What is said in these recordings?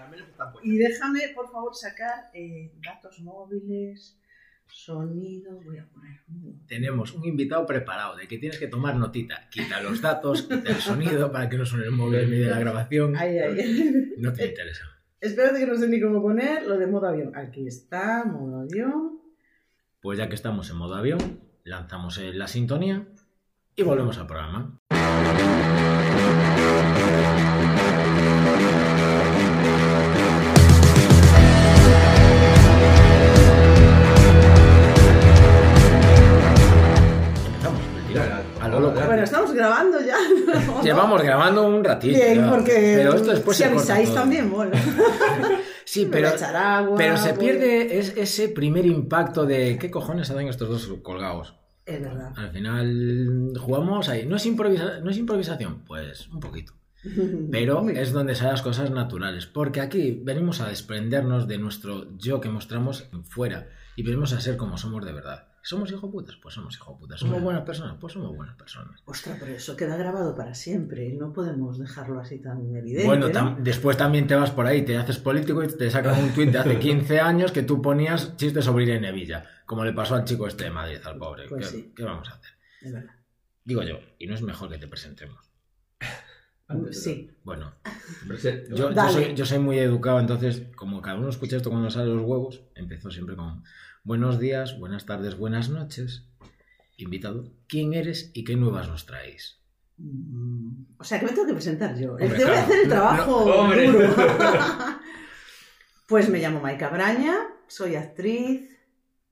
caramelos están puestos. Y déjame, por favor, sacar eh, datos móviles, sonido. Voy a poner. Tenemos un invitado preparado de que tienes que tomar notita. Quita los datos, quita el sonido para que no suene el móvil en medio de la grabación. No te interesa. Espérate que no sé ni cómo poner lo de modo avión. Aquí está, modo avión. Pues ya que estamos en modo avión, lanzamos la sintonía y volvemos al programa. Estamos grabando ya. Llevamos grabando un ratito. Bien, ya, porque pero esto después si se avisáis también, mola. Sí, pero, agua, pero se pierde es- ese primer impacto de ¿qué cojones hacen estos dos colgados? Es verdad. Al final jugamos ahí. ¿No es, improvisa- ¿No es improvisación? Pues un poquito. Pero es donde salen las cosas naturales. Porque aquí venimos a desprendernos de nuestro yo que mostramos fuera y venimos a ser como somos de verdad. ¿Somos hijo putas? Pues somos hijo putas. ¿Somos buenas personas? Pues somos buenas personas. Ostras, pero eso queda grabado para siempre. No podemos dejarlo así tan evidente. Bueno, ¿no? tam- después también te vas por ahí, te haces político y te sacan un tuit de hace 15 años que tú ponías chistes sobre Irene Villa, como le pasó al chico este de Madrid, al pobre. Pues ¿Qué, sí. qué vamos a hacer? Es verdad. Digo yo, y no es mejor que te presentemos. Sí. Bueno, Prese- yo, yo Dale. soy, yo soy muy educado, entonces, como cada uno escucha esto cuando sale los huevos, empezó siempre con buenos días, buenas tardes, buenas noches. Invitado, ¿quién eres y qué nuevas nos traéis? Mm, O sea, que me tengo que presentar yo. Hombre, te voy a claro. hacer el trabajo no, duro. pues me llamo Maika Braña, soy actriz,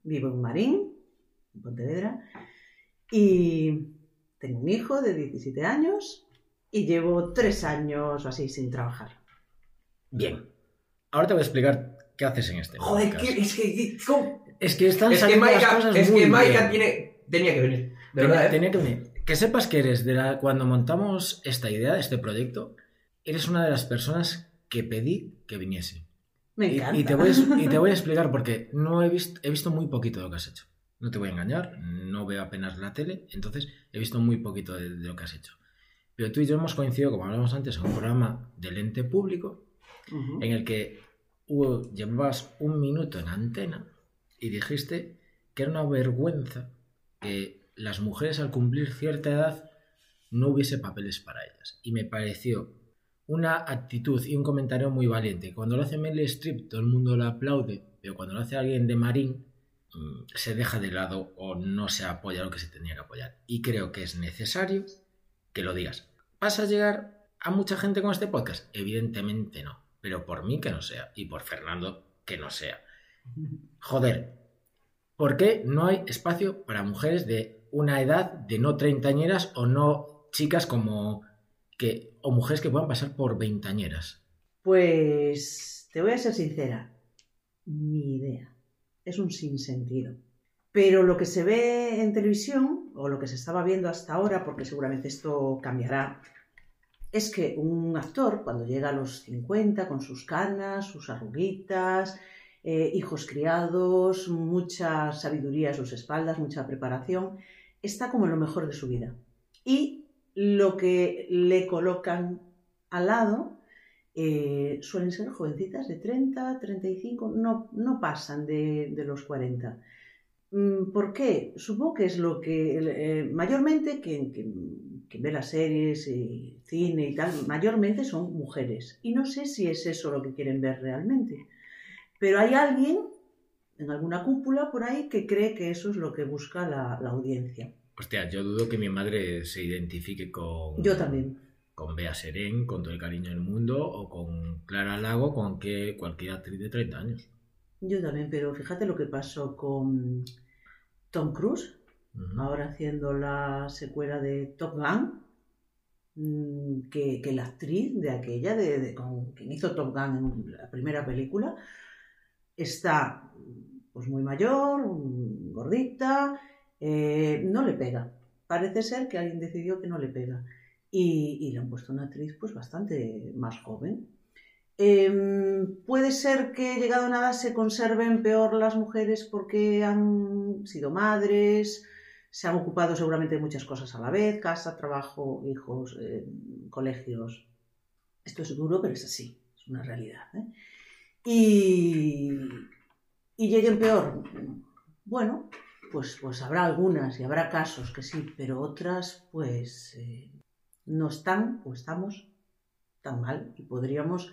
vivo en Marín, en Pontevedra, y tengo un hijo de 17 años y llevo tres años o así sin trabajar. Bien, ahora te voy a explicar qué haces en este Joder, podcast. que- es que... ¿cómo? Es que están Es que saliendo las Maika, cosas es muy que Maika tiene, tenía que venir. De Tenía- verdad, ¿eh? tenía que venir. Que sepas que eres de la, cuando montamos esta idea, este proyecto, eres una de las personas que pedí que viniese. Me Y, encanta. y te voy a, y te voy a explicar porque no he visto, he visto muy poquito de lo que has hecho. No te voy a engañar, no veo apenas la tele, entonces he visto muy poquito de, de lo que has hecho. Pero tú y yo hemos coincidido, como hablamos antes, en un programa del ente público en el que hubo- llevabas un minuto en antena y dijiste que era una vergüenza que las mujeres al cumplir cierta edad no hubiese papeles para ellas. Y me pareció una actitud y un comentario muy valiente. Cuando lo hace Meryl Streep todo el mundo lo aplaude, pero cuando lo hace alguien de Marín mm, se deja de lado o no se apoya lo que se tenía que apoyar. Y creo que es necesario que lo digas. ¿Vas a llegar a mucha gente con este podcast? Evidentemente no. Pero por mí que no sea. Y por Fernando que no sea. Joder. ¿Por qué no hay espacio para mujeres de una edad de no treintañeras o no chicas como que. o mujeres que puedan pasar por veintañeras? Pues te voy a ser sincera, ni idea. Es un sinsentido. Pero lo que se ve en televisión, o lo que se estaba viendo hasta ahora, porque seguramente esto cambiará, es que un actor, cuando llega a los 50, con sus canas, sus arruguitas, eh, hijos criados, mucha sabiduría a sus espaldas, mucha preparación, está como en lo mejor de su vida. Y lo que le colocan al lado eh, suelen ser jovencitas de 30, 35, no, no pasan de, los 40. Mm, ¿Por qué? Supongo que es lo que eh, mayormente quien, ve las series cine y tal, mayormente son mujeres. Y no sé si es eso lo que quieren ver realmente. Pero hay alguien en alguna cúpula por ahí que cree que eso es lo que busca la, la audiencia. Hostia, yo dudo que mi madre se identifique con. Yo también. Con Bea Serén, con todo el cariño del mundo, o con Clara Lago, con que cualquier actriz de 30 años. Yo también, pero fíjate lo que pasó con Tom Cruise, ahora haciendo la secuela de Top Gun, mm, que, que la actriz de aquella, de, de- con quien hizo Top Gun en la primera película, está pues muy mayor, gordita, eh, no le pega. Parece ser que alguien decidió que no le pega. Y, y le han puesto una actriz pues bastante más joven. Em, puede ser que llegado a nada se conserven peor las mujeres porque han sido madres, se han ocupado seguramente de muchas cosas a la vez, casa, trabajo, hijos, eh, colegios. Esto es duro, pero es así. Es una realidad. ¿eh? Y, y lleguen peor. Bueno, pues, pues habrá algunas y habrá casos que sí, pero otras pues eh, no están o estamos tan mal y podríamos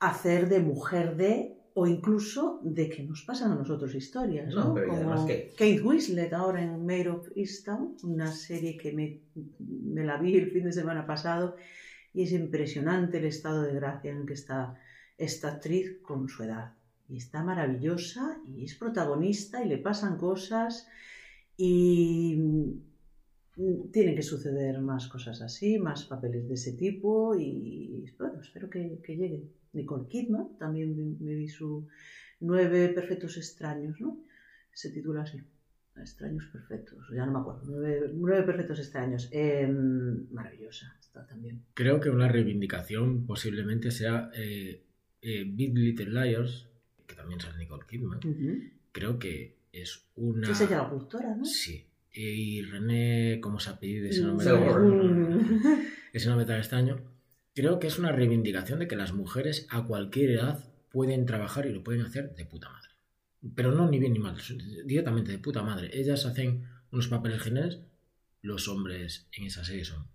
hacer de mujer de o incluso de que nos pasan a nosotros historias, ¿no? No, pero Como que- Kate Winslet ahora en Maid of Easttown, una serie que me, me la vi el fin de semana pasado y es impresionante el estado de gracia en el que está esta actriz con su edad. Y está maravillosa y es protagonista y le pasan cosas y mm, tienen que suceder más cosas así, más papeles de ese tipo y bueno, espero que, que lleguen. Nicole Kidman, también me, vi su Nueve Perfectos Extraños, ¿no? Se titula así. Extraños Perfectos, ya no me acuerdo. Nueve, Nueve Perfectos Extraños. Em, maravillosa está también. Creo que una reivindicación posiblemente sea eh, eh, Big Little Liars, que también sale Nicole Kidman. Creo que es una... Es ella la productora, ¿no? Sí. Y René, ¿cómo se apellida ese Mm, nombre? Selborn. Ese nombre tan extraño. Creo que es una reivindicación de que las mujeres a cualquier edad pueden trabajar y lo pueden hacer de puta madre. Pero no ni bien ni mal, directamente de puta madre. Ellas hacen unos papeles geniales, los hombres en esa serie son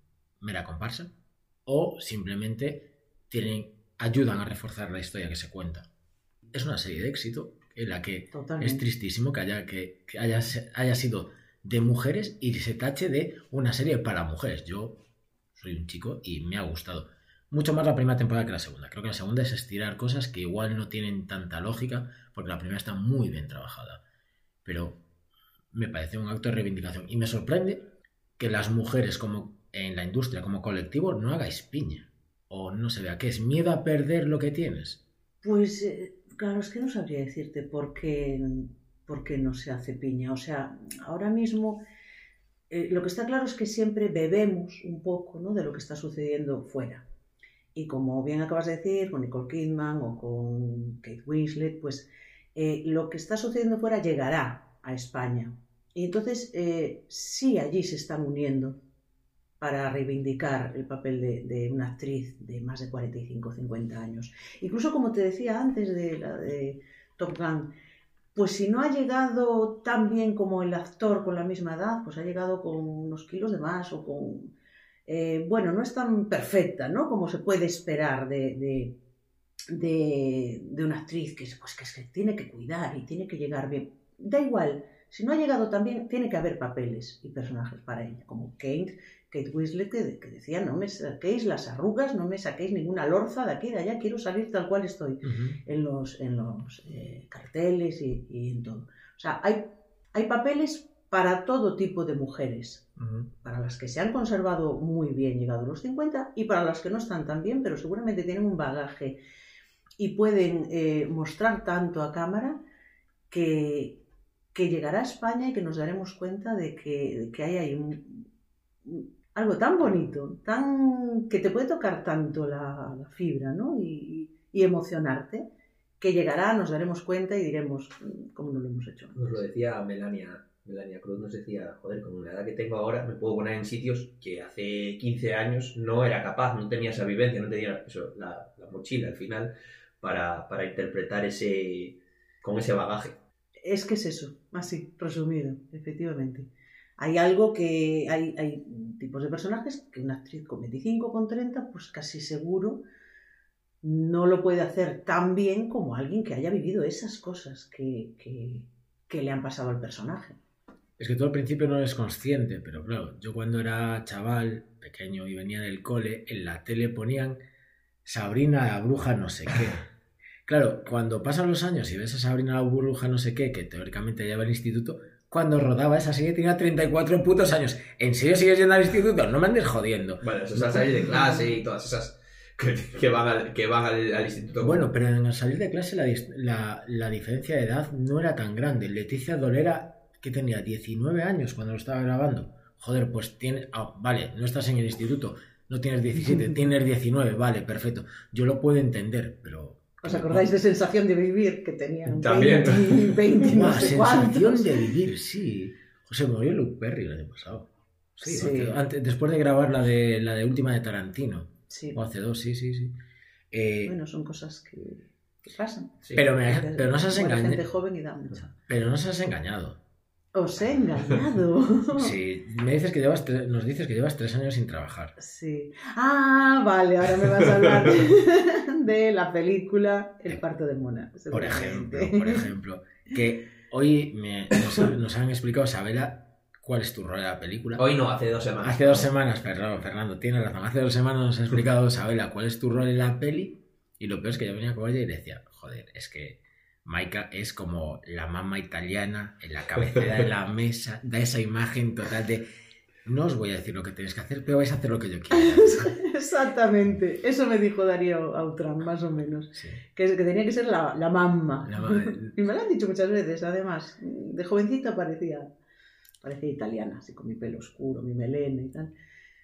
mera comparsa, o simplemente tienen, ayudan a reforzar la historia que se cuenta. Es una serie de éxito en la que Totalmente. es tristísimo que haya, que, que haya, haya sido de mujeres y se tache de una serie para mujeres. Yo soy un chico y me ha gustado. Mucho más la primera temporada que la segunda. Creo que la segunda es estirar cosas que igual no tienen tanta lógica, porque la primera está muy bien trabajada. Pero me parece un acto de reivindicación. Y me sorprende que las mujeres como en la industria, como colectivo, no hagáis piña. O no se vea qué es miedo a perder lo que tienes. Pues eh, claro, es que no sabría decirte por qué, por qué no se hace piña. O sea, ahora mismo eh, lo que está claro es que siempre bebemos un poco ¿no? de lo que está sucediendo fuera. Y como bien acabas de decir, con Nicole Kidman o con Kate Winslet, pues eh, lo que está sucediendo fuera llegará a España. Y entonces eh, sí allí se están uniendo para reivindicar el papel de, una actriz de más de 45 o 50 años. Incluso como te decía antes de la de Top Gun, pues si no ha llegado tan bien como el actor con la misma edad, pues ha llegado con unos kilos de más o con... eh, bueno, no es tan perfecta, ¿no? Como se puede esperar de, de, una actriz que, pues, que, que tiene que cuidar y tiene que llegar bien. Da igual, si no ha llegado tan bien, tiene que haber papeles y personajes para ella, como Kate, Kate Winslet que, que decía, no me saquéis las arrugas, no me saquéis ninguna lorza de aquí, de allá, quiero salir tal cual estoy en los, en los eh, carteles y, y en todo. O sea, hay, hay papeles para todo tipo de mujeres, para las que se han conservado muy bien llegados los 50 y para las que no están tan bien, pero seguramente tienen un bagaje y pueden eh, mostrar tanto a cámara que, que llegará a España y que nos daremos cuenta de que, de que hay ahí un- algo tan bonito, tan que te puede tocar tanto la, la fibra ¿no? y, y emocionarte, que llegará, nos daremos cuenta y diremos "Mm, cómo no lo hemos hecho. Nos lo decía Melania, Melania Cruz, nos decía, joder, con la edad que tengo ahora me puedo poner en sitios que hace 15 años no era capaz, no tenía esa vivencia, no tenía eso, la, la mochila al final para, para interpretar ese con ese bagaje. Es que es eso, así, resumido, efectivamente. Hay algo que hay, hay tipos de personajes que una actriz con 25 con 30, pues casi seguro no lo puede hacer tan bien como alguien que haya vivido esas cosas que, que, que le han pasado al personaje. Es que tú al principio no eres consciente, pero claro, yo cuando era chaval, pequeño y venía del cole, en la tele ponían Sabrina la bruja no sé qué. Claro, cuando pasan los años y ves a Sabrina la bruja no sé qué, que teóricamente lleva al instituto, cuando rodaba esa serie tenía 34 putos años. ¿En serio sigues yendo al instituto? No me andes jodiendo. Bueno, eso es la salir de clase y todas esas que, que van, al, que van al, al instituto. Bueno, pero en el salir de clase la- la diferencia de edad no era tan grande. Leticia Dolera, que tenía 19 años cuando lo estaba grabando. Joder, pues tiene... ah, vale, no estás en el instituto, no tienes 17, tienes 19, vale, perfecto. Yo lo puedo entender, pero... ¿Os acordáis de sensación de vivir que tenían También. 20, 20 no sé sensación de vivir, sí. José murió Luke Perry el año pasado. Sí, Sí. porque antes- después de grabar la de, la de última de Tarantino. Sí. O hace dos, sí, sí, sí. Eh, Bueno, son cosas que, que pasan. Sí. pero, me- pero nos has Muere gente engañado. joven y da mucha. Pero nos has engañado. Os he engañado. Sí, me dices que llevas tre- nos dices que llevas tres años sin trabajar. Sí. Ah, vale, ahora me vas a hablar de la película El parto de Mona. Por ejemplo, por ejemplo. Que hoy me- nos, nos han explicado, Sabela, cuál es tu rol en la película. Hoy no, hace dos semanas. Hace dos semanas, perdón, Fernando, tienes razón. Hace dos semanas nos ha explicado Sabela cuál es tu rol en la peli. Y lo peor es que yo venía con ella y decía, joder, es que Maika es como la mamá italiana en la cabecera de la mesa, da esa imagen total de no os voy a decir lo que tenéis que hacer, pero vais a hacer lo que yo quiera. Exactamente. Eso me dijo Darío Autran, más o menos. Sí. Que, que tenía que ser la, la mamma. La Y me lo han dicho muchas veces, además. De jovencita parecía, parecía italiana, así con mi pelo oscuro, mi melena y tal.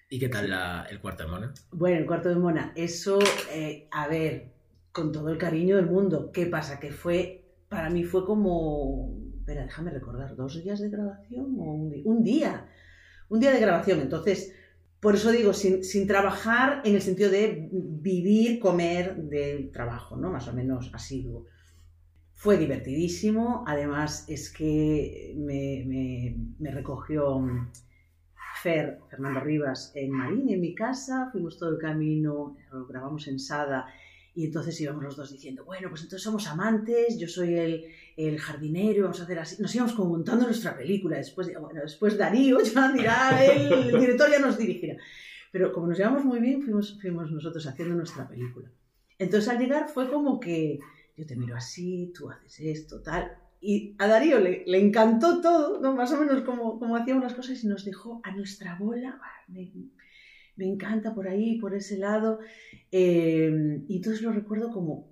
¿Y qué tal la- el cuarto de mona? Bueno, el cuarto de Mona, eso, eh, a ver, con todo el cariño del mundo. ¿Qué pasa? Que fue, para mí fue como, espera, déjame recordar, dos días de grabación o un día, un día de grabación. Entonces, por eso digo, sin, trabajar en el sentido de vivir, comer del trabajo, ¿no? Más o menos asiduo. Fue divertidísimo, además es que me, recogió Fer, Fernando Rivas, en Marín, en mi casa, fuimos todo el camino, lo grabamos en Sada, y entonces íbamos los dos diciendo, bueno, pues entonces somos amantes, yo soy el, el jardinero, vamos a hacer así. Nos íbamos como montando nuestra película, después, bueno, después Darío ya dirá, el director ya nos dirigirá. Pero como nos llevamos muy bien, fuimos, fuimos nosotros haciendo nuestra película. Entonces al llegar fue como que yo te miro así, tú haces esto, tal. Y a Darío le, le encantó todo, ¿no? más o menos como, como hacíamos las cosas y nos dejó a nuestra bola. Me, me encanta por ahí, por ese lado. Eh, y entonces lo recuerdo como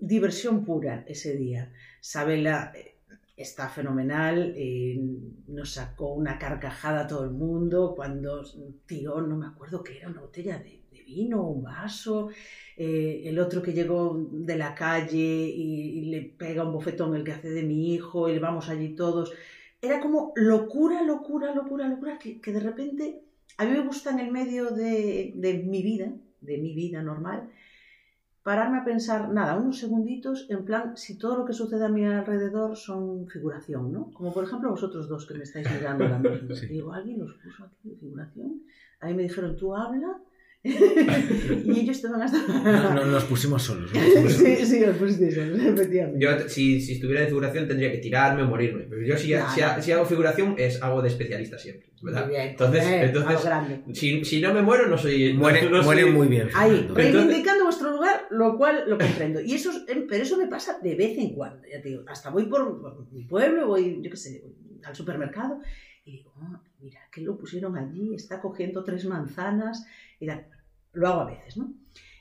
diversión pura ese día. Sabela eh, está fenomenal, eh, nos sacó una carcajada a todo el mundo cuando tiró, no me acuerdo qué era, una botella de, vino, un vaso. El otro que llegó de la calle y, le pega un bofetón el que hace de mi hijo y vamos allí todos. Era como locura, locura, locura, locura, que, que de repente a mí me gusta en el medio de, de mi vida, de mi vida normal, pararme a pensar, nada, unos segunditos, en plan, si todo lo que sucede a mi alrededor son figuración, ¿no? Como por ejemplo vosotros dos que me estáis mirando ahora mismo. Sí. Digo, ¿alguien los puso aquí de figuración? Ahí me dijeron, tú habla. y ellos te van a estar... No, no, nos pusimos solos. nos pusimos sí, solos. sí, os pusisteis solos, efectivamente. Yo, si, si estuviera de figuración, tendría que tirarme o morirme. Pero yo, si, Ya, si, hago figuración, es algo de especialista siempre. ¿verdad? Muy bien. Entonces, Eh, entonces si, si no me muero, no soy. Muere, no, no muere soy- muy bien. Ahí, reivindicando vuestro lugar, lo cual lo comprendo. Y eso, es- em, pero eso me pasa de vez en cuando. Ya te digo, hasta voy por, por mi pueblo, voy, yo qué sé, al supermercado y digo, "Ah, mira, que lo pusieron allí, está cogiendo tres manzanas y tal. Lo hago a veces, ¿no?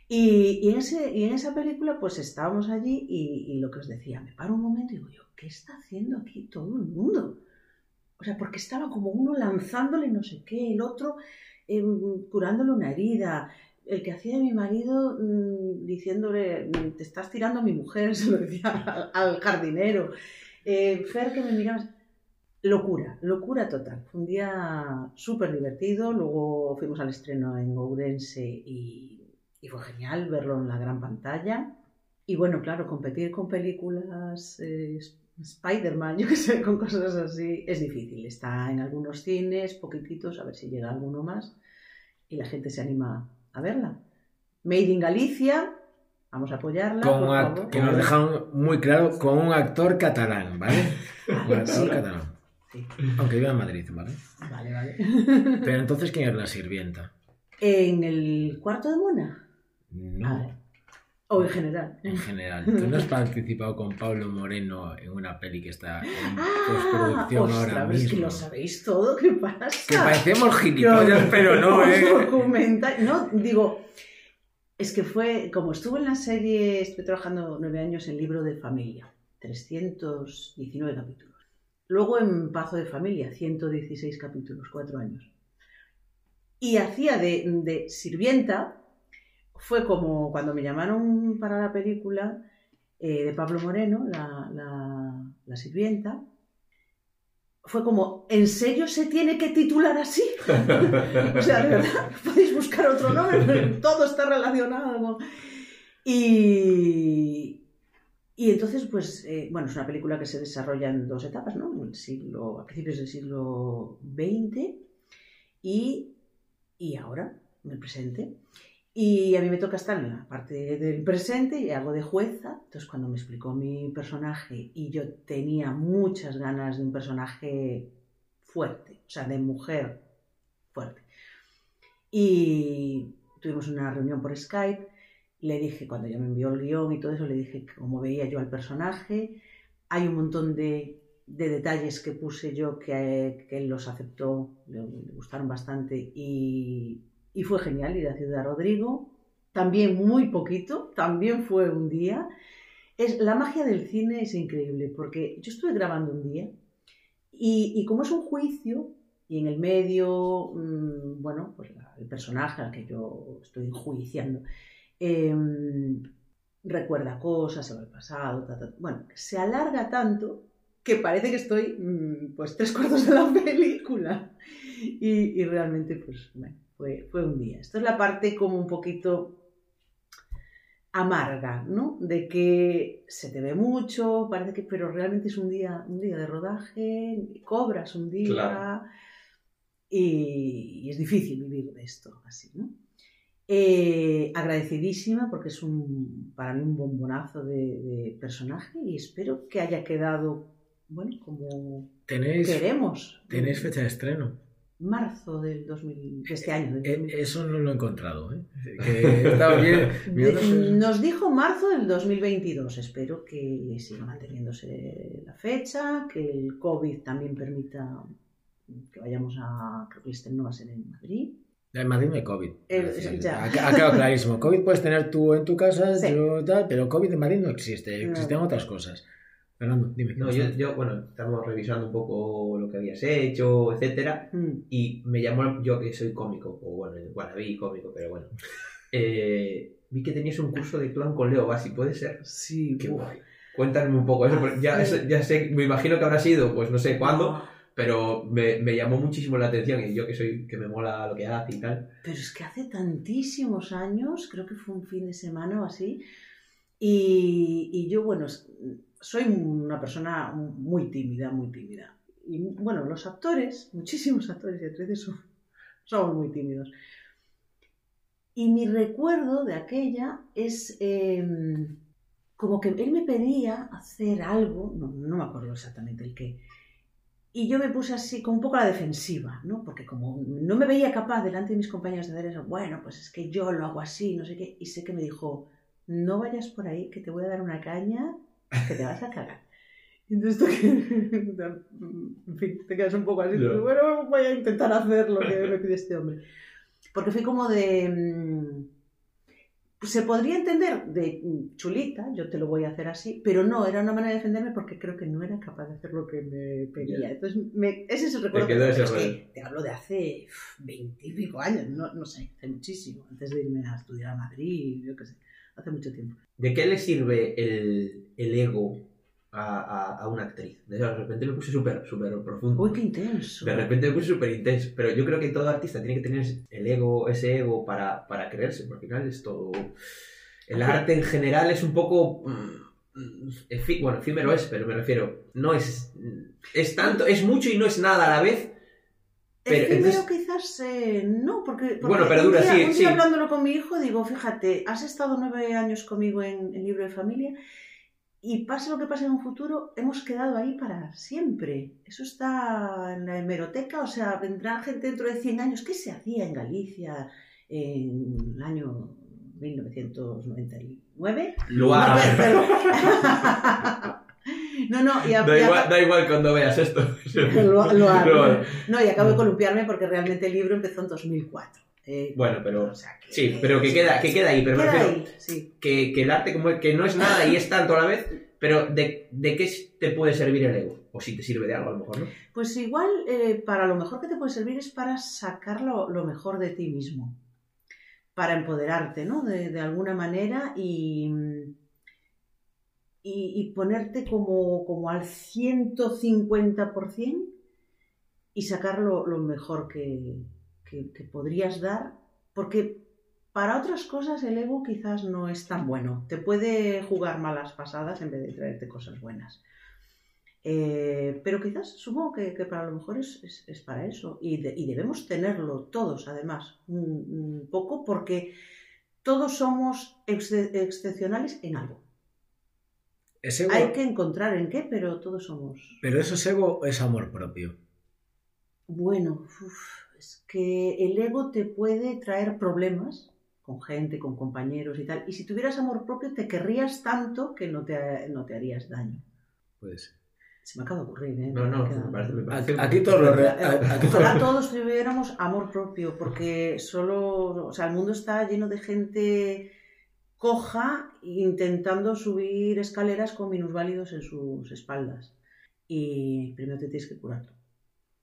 Y, en, ese, y en esa película, pues estábamos allí y, lo que os decía, me paro un momento y digo yo, ¿qué está haciendo aquí todo el mundo? O sea, porque estaba como uno lanzándole no sé qué, el otro em, curándole una herida, el que hacía de mi marido mm, diciéndole, te estás tirando a mi mujer, se lo decía al, al jardinero. Eh, Fer que me miraba. Locura, locura total. Fue un día súper divertido. Luego fuimos al estreno en Ourense y, y fue genial verlo en la gran pantalla. Y bueno, claro, competir con películas eh, Spider-Man, yo que sé, con cosas así, es difícil. Está en algunos cines, poquititos, a ver si llega alguno más y la gente se anima a verla. Made in Galicia, vamos a apoyarla. Con por favor. que nos dejan muy claro con un actor catalán, ¿vale? Un actor Sí. catalán. Sí. Aunque viva en Madrid, ¿vale? Vale, vale. Pero entonces, ¿quién es la sirvienta? En el cuarto de Mona. No. O en general. En general, tú no has participado con Pablo Moreno en una peli que está en Ah, postproducción ahora ostras, es que mismo. lo sabéis todo, ¿qué pasa? Que parecemos gilipollas, pero no, ¿eh? documenta- No, digo, es que fue, como estuve en la serie, estuve trabajando nueve años en Libro de Familia, 319 capítulos. Luego en Pazo de Familia, 116 capítulos, cuatro años. Y hacía de, de sirvienta, fue como cuando me llamaron para la película eh, de Pablo Moreno, la, sirvienta, fue como, ¿en serio se tiene que titular así? O sea, de verdad, podéis buscar otro nombre, pero todo está relacionado. Y, y entonces, pues, eh, bueno, es una película que se desarrolla en dos etapas, ¿no? El siglo, a principios del siglo XX y, y ahora, en el presente. Y a mí me toca estar en la parte del presente y hago de jueza. Entonces, cuando me explicó mi personaje y yo tenía muchas ganas de un personaje fuerte, o sea, de mujer fuerte. Y tuvimos una reunión por Skype. Le dije, cuando ya me envió el guion y todo eso, le dije como veía yo al personaje. Hay un montón de, de detalles que puse yo que, él los aceptó, le, gustaron bastante y, fue genial ir a Ciudad Rodrigo. También muy poquito, también fue un día. Es, la magia del cine es increíble porque yo estuve grabando un día y, como es un juicio y en el medio, mmm, bueno, pues el personaje al que yo estoy enjuiciando eh, recuerda cosas, se va al pasado, ta, ta, bueno, se alarga tanto que parece que estoy mmm, pues tres cuartos de la película y, y realmente pues bueno fue, fue un día. Esto es la parte como un poquito amarga, ¿no? De que se te ve mucho, parece que, pero realmente es un día, un día de rodaje, cobras un día Claro. y, y es difícil vivir de esto así, ¿no? Eh, agradecidísima porque es un, para mí un bombonazo de, de personaje y espero que haya quedado, bueno, como Tenéis, queremos. tenéis fecha de estreno. Marzo del 2000, de este año. del Eh, 2000. Eso no lo he encontrado, ¿eh? Que bien. De- nos dijo marzo del 2022. Espero que siga manteniéndose la fecha, que el COVID también permita que vayamos a. Creo que el estreno va a ser en Madrid. En Madrid no hay COVID. Eh, Es decir, ya. Ha, ha quedado clarísimo. COVID puedes tener tú en tu casa, Sí. yo tal, pero COVID en Madrid no existe. No. Existen otras cosas. Fernando, dime. ¿qué No, yo, yo, bueno, estamos revisando un poco lo que habías hecho, etcétera, Mm, y me llamó, yo que soy cómico, o bueno, vi cómico, pero bueno, eh, vi que tenías un curso de clown con Leo Bassi, ¿puede ser? Sí, Qué uf. guay. Cuéntame un poco eso, ya, Hace- eso- ya sé, me imagino que habrá sido, pues no sé cuándo, No, pero me, me llamó muchísimo la atención y yo que soy, que me mola lo que hace y tal. Pero es que hace tantísimos años, creo que fue un fin de semana o así, y, y yo, bueno, soy una persona muy tímida, muy tímida. Y bueno, los actores, muchísimos actores y actrices son, somos muy tímidos. Y mi recuerdo de aquella es eh, como que él me pedía hacer algo, no, no me acuerdo exactamente el qué, y yo me puse así, como un poco a la defensiva, ¿no? Porque como no me veía capaz delante de mis compañeros de hacer eso, bueno, pues es que yo lo hago así, no sé qué, y sé que me dijo, no vayas por ahí, que te voy a dar una caña, que te vas a cagar. Entonces, tú que, en fin, te quedas un poco así, pero bueno, voy a intentar hacer lo que me pide este hombre. Porque fui como de... pues se podría entender de mm, chulita, yo te lo voy a hacer así, pero no, era una manera de defenderme porque creo que no era capaz de hacer lo que me pedía. Entonces, me- ese es el recuerdo. que ese es que te hablo de hace veintipico años, no, no sé, hace muchísimo, antes de irme a estudiar a Madrid, yo qué sé, hace mucho tiempo. ¿De qué le sirve el, el ego a, a, a una actriz? De repente me puse súper, súper profundo. Uy, qué intenso. De repente me puse súper intenso, pero yo creo que todo artista tiene que tener el ego, ese ego para, para creerse, porque al final es todo... El arte en general es un poco... mm, bueno, efímero es, pero me refiero, no es... Es tanto, es mucho y no es nada a la vez. pero Efímero entonces- quizás eh, no, porque, porque Bueno, pero un dura, día, sí, un día sí. hablándolo con mi hijo, digo, fíjate, has estado nueve años conmigo en el libro de familia y pase lo que pase en un futuro, hemos quedado ahí para siempre. Eso está en la hemeroteca, o sea, vendrá gente dentro de 100 años. ¿Qué se hacía en Galicia en el año 1999? Luar. No, no, y a- Da y a- igual, da igual cuando veas esto. lo, lo. No, y acabo de columpiarme porque realmente el libro empezó en 2004. Eh, Bueno, pero... o sea que- Sí, pero que queda, que queda ahí, pero me Queda refiero... ahí, sí. que, que el arte como que no es nada y es tanto a la vez, pero de, de qué te puede servir el ego? O si te sirve de algo a lo mejor, ¿no? Pues igual, eh, para lo mejor que te puede servir es para sacar lo, lo mejor de ti mismo. Para empoderarte, ¿no? De, de alguna manera y, y, y ponerte como, como al 150% y sacar lo, lo mejor que, que- que podrías dar. Porque para otras cosas el ego quizás no es tan bueno. Te puede jugar malas pasadas en vez de traerte cosas buenas. Eh, pero quizás supongo que, que para lo mejor es, es- es para eso. Y, de- y debemos tenerlo todos, además, un, un poco, porque todos somos exce- excepcionales en algo. Hay que encontrar en qué, pero todos somos. ¿Pero eso es ego o es amor propio? Bueno, uf, que el ego te puede traer problemas con gente, con compañeros y tal. Y si tuvieras amor propio, te querrías tanto que no te, no te harías daño. Puede ser. Se me acaba de ocurrir, ¿eh? No, no, me parece, me parece- Aquí, aquí todos Eh, aquí todos- Ojalá todos tuviéramos amor propio, porque solo, o sea, el mundo está lleno de gente coja intentando subir escaleras con minusválidos en sus espaldas. Y primero te tienes que curar tú.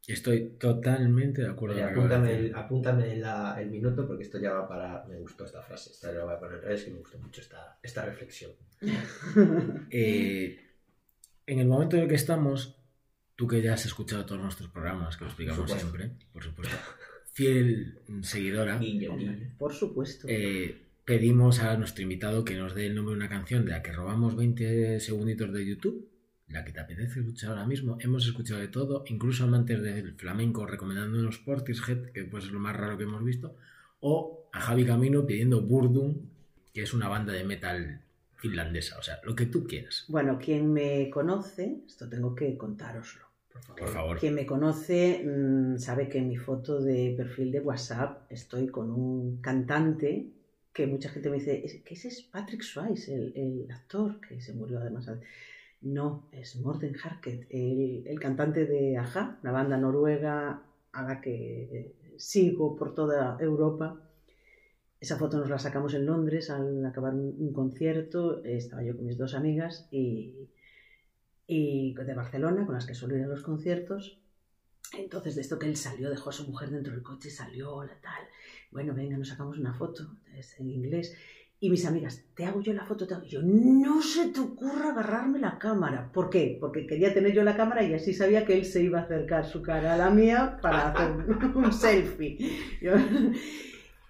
Estoy totalmente de acuerdo Oye, apúntame, el, apúntame la- el minuto porque esto ya va para... Me gustó esta frase, esta la voy a poner en redes que me gustó mucho esta, esta reflexión. Eh, en el momento en el que estamos, tú que ya has escuchado todos nuestros programas, que lo explicamos Por siempre, por supuesto, fiel seguidora, Guiño, guiño. Por supuesto. eh, pedimos a nuestro invitado que nos dé el nombre de una canción de la que robamos 20 segunditos de YouTube, la que te apetece escuchar ahora mismo. Hemos escuchado de todo, incluso amantes del flamenco recomendándonos Portishead, que pues es lo más raro que hemos visto, o a Javi Camino pidiendo Burdum, que es una banda de metal finlandesa, o sea, lo que tú quieras. Bueno, quien me conoce, esto tengo que contároslo. Por favor. Por favor. Quien me conoce mm, sabe que en mi foto de perfil de WhatsApp estoy con un cantante que mucha gente me dice, "Es- que ese es Patrick Swayze, el, el actor que se murió además. No, es Morten Harket, el, cantante de Aja, una banda noruega a la que sigo por toda Europa. Esa foto nos la sacamos en Londres al acabar un, concierto. Estaba yo con mis dos amigas y, y de Barcelona, con las que suelo ir a los conciertos. Entonces, de esto que él salió, dejó a su mujer dentro del coche, salió, la tal. Bueno, venga, nos sacamos una foto, es en inglés. Y mis amigas, ¿te hago yo la foto? Te hago yo, no se te ocurra agarrarme la cámara. ¿Por qué? Porque quería tener yo la cámara y así sabía que él se iba a acercar su cara a la mía para hacer un selfie.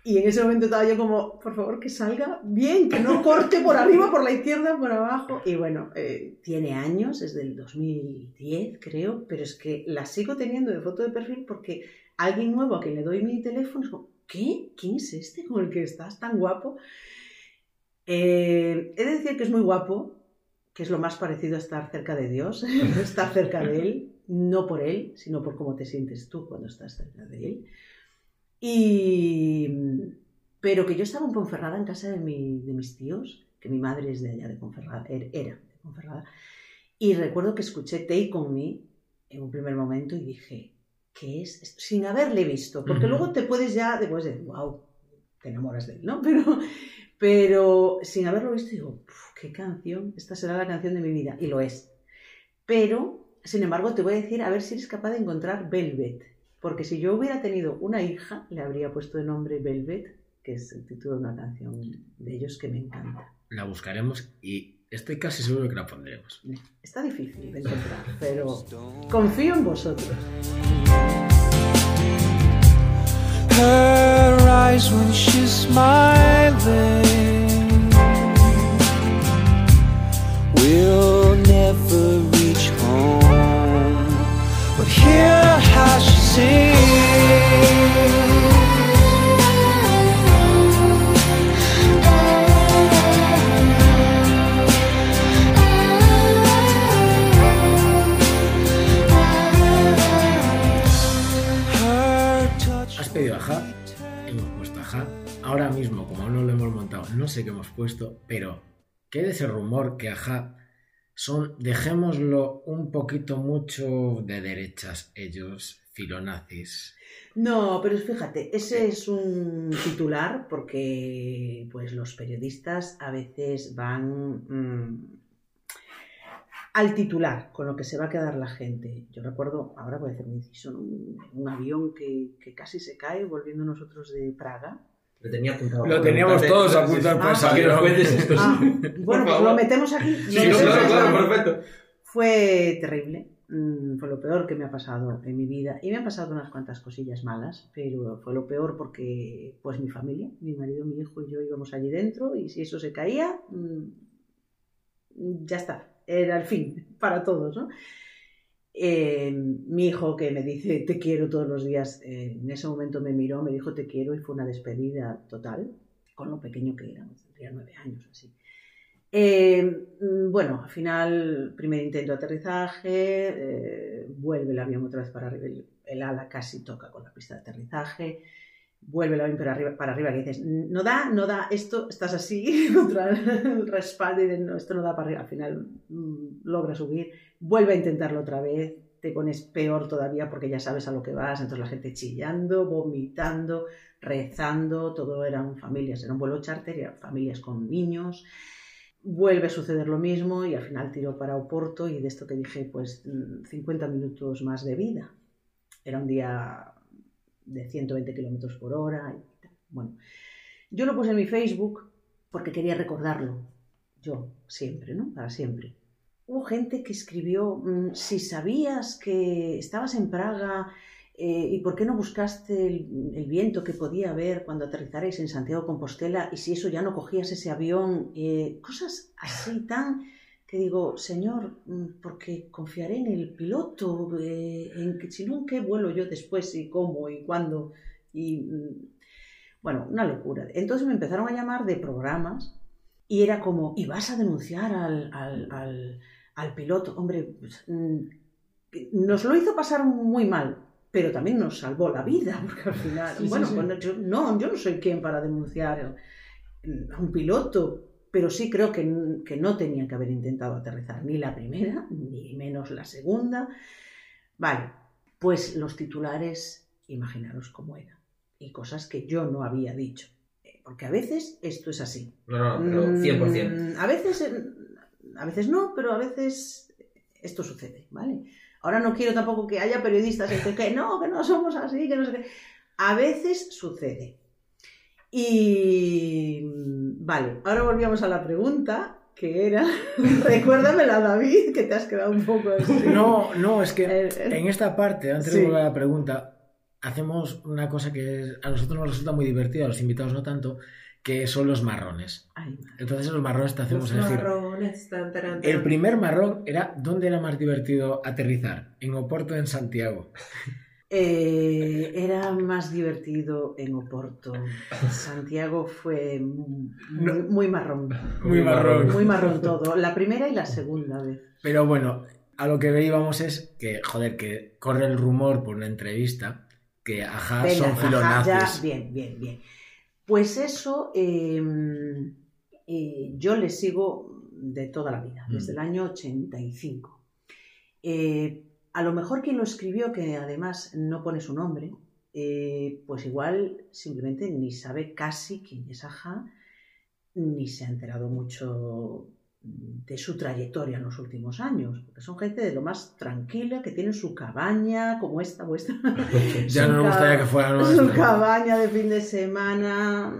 Y en ese momento estaba yo como, por favor, que salga bien, que no corte por arriba, por la izquierda, por abajo. Y bueno, eh, tiene años, es del 2010, creo, pero es que la sigo teniendo de foto de perfil porque alguien nuevo a quien le doy mi teléfono es como, ¿qué? ¿Quién es este con el que estás tan guapo? Eh, he de decir que es muy guapo, que es lo más parecido a estar cerca de Dios, estar cerca de Él, no por Él, sino por cómo te sientes tú cuando estás cerca de Él. Y, pero que yo estaba en Ponferrada en casa de, mi- de mis tíos, que mi madre es de allá de Ponferrada, er- era de Ponferrada, y recuerdo que escuché Take On Me en un primer momento y dije, ¿qué es esto? Sin haberle visto, porque Ujú. luego te puedes ya, después de, wow, te enamoras de él, ¿no? Pero, pero sin haberlo visto digo, "Uf, qué canción, esta será la canción de mi vida, y lo es. Pero, sin embargo, te voy a decir, a ver si eres capaz de encontrar Velvet, porque si yo hubiera tenido una hija, le habría puesto de nombre Velvet, que es el título de una canción de ellos que me encanta. La buscaremos y estoy casi seguro que la pondremos. Está difícil de encontrar, pero confío en vosotros. Eyes when she's smiling. We'll never reach home, but hear how she sings. Has pedido ajá, hemos puesto ajá. Ahora mismo, como no lo hemos montado, no sé qué hemos puesto, pero queda ese rumor que ajá son, dejémoslo un poquito mucho de derechas ellos, filonazis. No, pero fíjate, ese es un titular porque pues los periodistas a veces van mm, al titular con lo que se va a quedar la gente. Yo recuerdo, ahora voy a hacer un inciso, ¿no? un, un avión que, que casi se cae volviendo nosotros de Praga. Lo tenía apuntado. Lo teníamos todos apuntados para Ah, que nos ¿no? Ah, sí. bueno, pues lo metemos aquí. Sí, no, claro, claro, perfecto. Fue terrible. mm, fue lo peor que me ha pasado en mi vida. Y me han pasado unas cuantas cosillas malas, pero fue lo peor porque, pues mi familia, mi marido, mi hijo y yo íbamos allí dentro y si eso se caía, mm, ya está, era el fin para todos, ¿no? Eh, mi hijo que me dice te quiero todos los días, eh, en ese momento me miró, me dijo te quiero y fue una despedida total, con lo pequeño que era, tendría nueve años así. Eh, mm, bueno, al final, primer intento de aterrizaje, vuelve el avión otra vez para arriba, el ala casi toca con la pista de aterrizaje, el avión para arriba, para arriba que dices, no da, no da, esto, estás así contra el respaldo y de, no, esto no da para arriba, al final mm, logra subir, vuelve a intentarlo otra vez, te pones peor todavía porque ya sabes a lo que vas, entonces la gente chillando, vomitando, rezando, todo eran familias, era un vuelo charter, eran familias con niños, vuelve a suceder lo mismo y al final tiro para Oporto y de esto que dije, pues mm, 50 minutos más de vida. Era un día de 120 kilómetros por hora. Bueno, yo lo puse en mi Facebook porque quería recordarlo. Yo, siempre, ¿no? Para siempre. Hubo gente que escribió, mm, si sabías que estabas en Praga eh, y por qué no buscaste el, viento que podía haber cuando aterrizarais en Santiago Compostela y si eso ya no cogías ese avión, eh, cosas así tan que digo, señor, mm, porque confiaré en el piloto, eh, en que si no, ¿en qué vuelo yo después y cómo y cuándo? Y mm, bueno, una locura. Entonces me empezaron a llamar de programas y era como, ¿y vas a denunciar al, al, al, al piloto? Hombre, pues, mm, nos lo hizo pasar muy mal, pero también nos salvó la vida, porque al final, Sí, sí, bueno, sí. pues yo, no, yo no soy quien para denunciar a un piloto, pero sí creo que, que no tenían que haber intentado aterrizar ni la primera, ni menos la segunda. Vale, pues los titulares, imaginaros cómo era, y cosas que yo no había dicho, Eh, porque a veces esto es así. No, no, pero 100%. Mm, A veces, eh, a veces no, pero a veces esto sucede, ¿vale? Ahora no quiero tampoco que haya periodistas que, que no, que no somos así, que no sé qué. A veces sucede. Y mm, vale, ahora volvíamos a la pregunta que era, recuérdamela David, que te has quedado un poco así. No, no, es que Eh, eh. en esta parte, antes Sí. de volver a la pregunta, hacemos una cosa que a nosotros nos resulta muy divertida, a los invitados no tanto, que son los marrones. Ay. Entonces en los marrones te hacemos Los elegir. marrones, tan, El primer marrón era ¿dónde era más divertido aterrizar? ¿En Oporto o en Santiago? Eh, era más divertido en Oporto. Santiago fue muy, marrón. Muy marrón. Muy marrón todo. La primera y la segunda vez. Pero bueno, a lo que íbamos es que, joder, que corre el rumor por una entrevista que ajá Venga, son ajá, filonazis. ya, bien, bien, bien. Pues eso eh, eh, yo le sigo de toda la vida, desde el año 85. Eh, a lo mejor quien lo escribió, que además no pone su nombre, eh, pues igual simplemente ni sabe casi quién es Aja, ni se ha enterado mucho de su trayectoria en los últimos años, porque son gente de lo más tranquila, que tienen su cabaña, como esta vuestra, Ya no me gustaría que fuera su cabaña de fin de semana.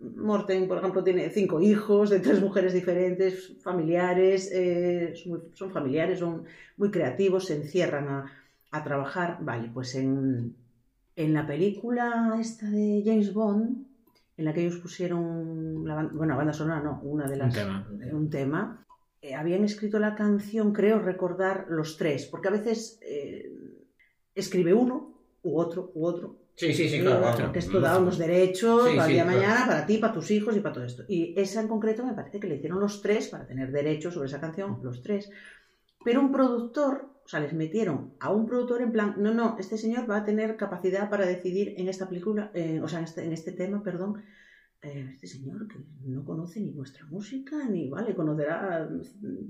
Morten, por ejemplo, tiene cinco hijos de tres mujeres diferentes, familiares, eh, son, familiares, son muy creativos, se encierran a, a trabajar. Vale, pues en, en la película esta de James Bond, en la que ellos pusieron, la, ban- bueno, la banda sonora no, una de Un las tema. un tema, eh, habían escrito la canción, creo recordar, los tres, porque a veces eh, escribe uno, u otro, u otro, Sí, sí, sí, claro. claro. que esto da unos derechos Sí, para el día de claro. mañana, para ti, para tus hijos y para todo esto. Y esa en concreto me parece que le hicieron los tres para tener derechos sobre esa canción, los tres. Pero un productor, o sea, les metieron a un productor en plan, no, no, este señor va a tener capacidad para decidir en esta película, eh, o sea, en este, en este tema, perdón, eh, este señor que no conoce ni nuestra música, ni, vale, conocerá a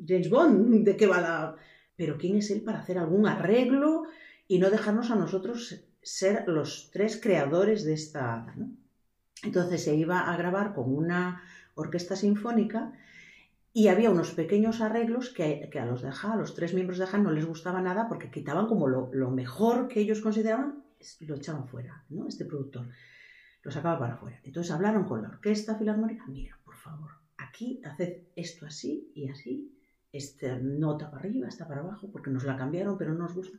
James Bond, de qué va la... Pero ¿quién es él para hacer algún arreglo y no dejarnos a nosotros ser los tres creadores de esta ¿no? Entonces se iba a grabar con una orquesta sinfónica y había unos pequeños arreglos que, que a los los tres miembros de no les gustaba nada porque quitaban como lo, lo mejor que ellos consideraban lo echaban fuera, ¿no? Este productor lo sacaba para afuera. Entonces hablaron con la orquesta filarmónica, mira, por favor, aquí haced esto así y así esta nota para arriba, esta para abajo, porque nos la cambiaron, pero no nos gusta.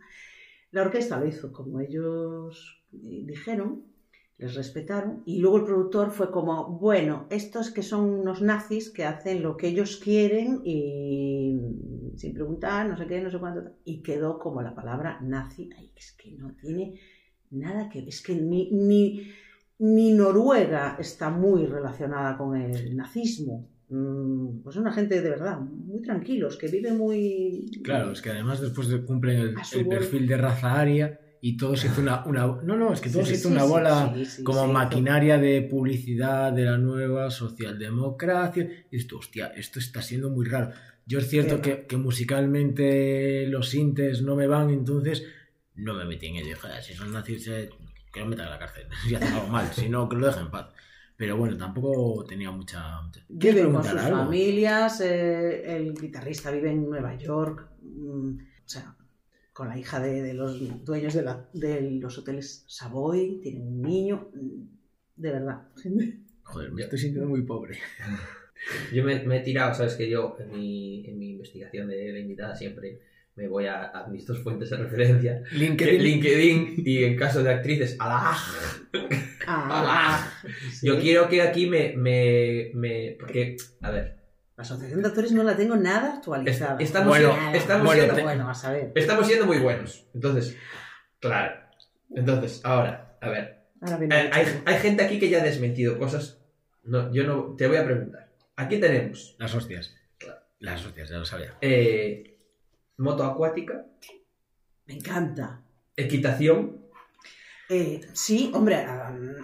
La orquesta lo hizo como ellos eh, dijeron, les respetaron, y luego el productor fue como, bueno, estos que son unos nazis que hacen lo que ellos quieren y sin preguntar, no sé qué, no sé cuánto, y quedó como la palabra nazi, ay, es que no tiene nada que es que ni, ni, ni Noruega está muy relacionada con el nazismo. Mm, Pues son una gente de verdad muy tranquilos, que vive muy... Claro, es que además después de cumplen el, A perfil de raza aria y todo se hizo una, una... No, no, es que todo Sí, se hizo sí, una bola sí, como maquinaria de publicidad de la nueva socialdemocracia. Y tú, hostia, esto está siendo muy raro. Yo es cierto que, que musicalmente los sintes no me van, entonces no me metí en ello. Joder, si son nazis, eh, que lo metan en la cárcel. Si hacen algo mal, si no, que lo dejen en paz. Pero bueno, tampoco tenía mucha... mucha- ¿Quieres Viven con sus algo? familias, eh, el guitarrista vive en Nueva York, mm, o sea, con la hija de, de los dueños de, la- de los hoteles Savoy, tiene un niño, mm, de verdad. Joder, me estoy sintiendo muy pobre. Yo me, me he tirado, sabes que yo en mi, en mi investigación de la invitada siempre me voy a, a mis dos fuentes de referencia, que LinkedIn. LinkedIn y en caso de actrices, a la Ah, sí. Yo quiero que aquí me, me, me- Porque, a ver, La asociación de actores no la tengo nada actualizada. Es- estamos Bueno, Nada. estamos bueno, siendo, te- bueno, a saber. estamos siendo muy buenos. Entonces, claro. Entonces, ahora, a ver. Ahora Hay, hay gente aquí que ya ha desmentido cosas. No, yo no. Te voy a preguntar. Aquí tenemos Las hostias. Las hostias, ya lo sabía. eh, moto acuática, Me encanta. equitación, Eh, sí, hombre,